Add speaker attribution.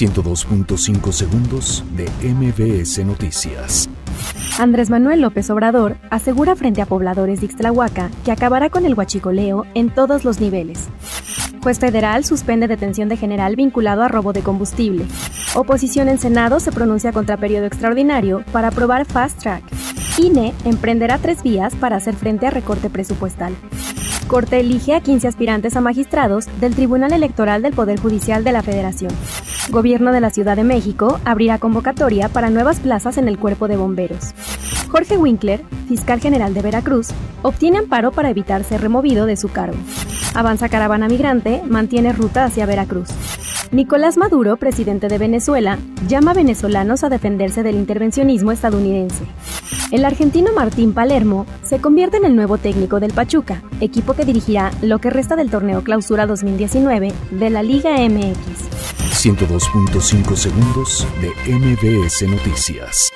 Speaker 1: 102.5 segundos de MBS Noticias.
Speaker 2: Andrés Manuel López Obrador asegura frente a pobladores de Ixtlahuaca que acabará con el huachicoleo en todos los niveles. Juez federal suspende detención de general vinculado a robo de combustible. Oposición en Senado se pronuncia contra periodo extraordinario para aprobar Fast Track. INE emprenderá tres vías para hacer frente a recorte presupuestal. Corte elige a 15 aspirantes a magistrados del Tribunal Electoral del Poder Judicial de la Federación. Gobierno de la Ciudad de México abrirá convocatoria para nuevas plazas en el cuerpo de bomberos. Jorge Winkler, fiscal general de Veracruz, obtiene amparo para evitar ser removido de su cargo. Avanza caravana migrante, mantiene ruta hacia Veracruz. Nicolás Maduro, presidente de Venezuela, llama a venezolanos a defenderse del intervencionismo estadounidense. El argentino Martín Palermo se convierte en el nuevo técnico del Pachuca, equipo que dirigirá lo que resta del torneo Clausura 2019 de la Liga MX.
Speaker 1: 102.5 segundos de MBS Noticias.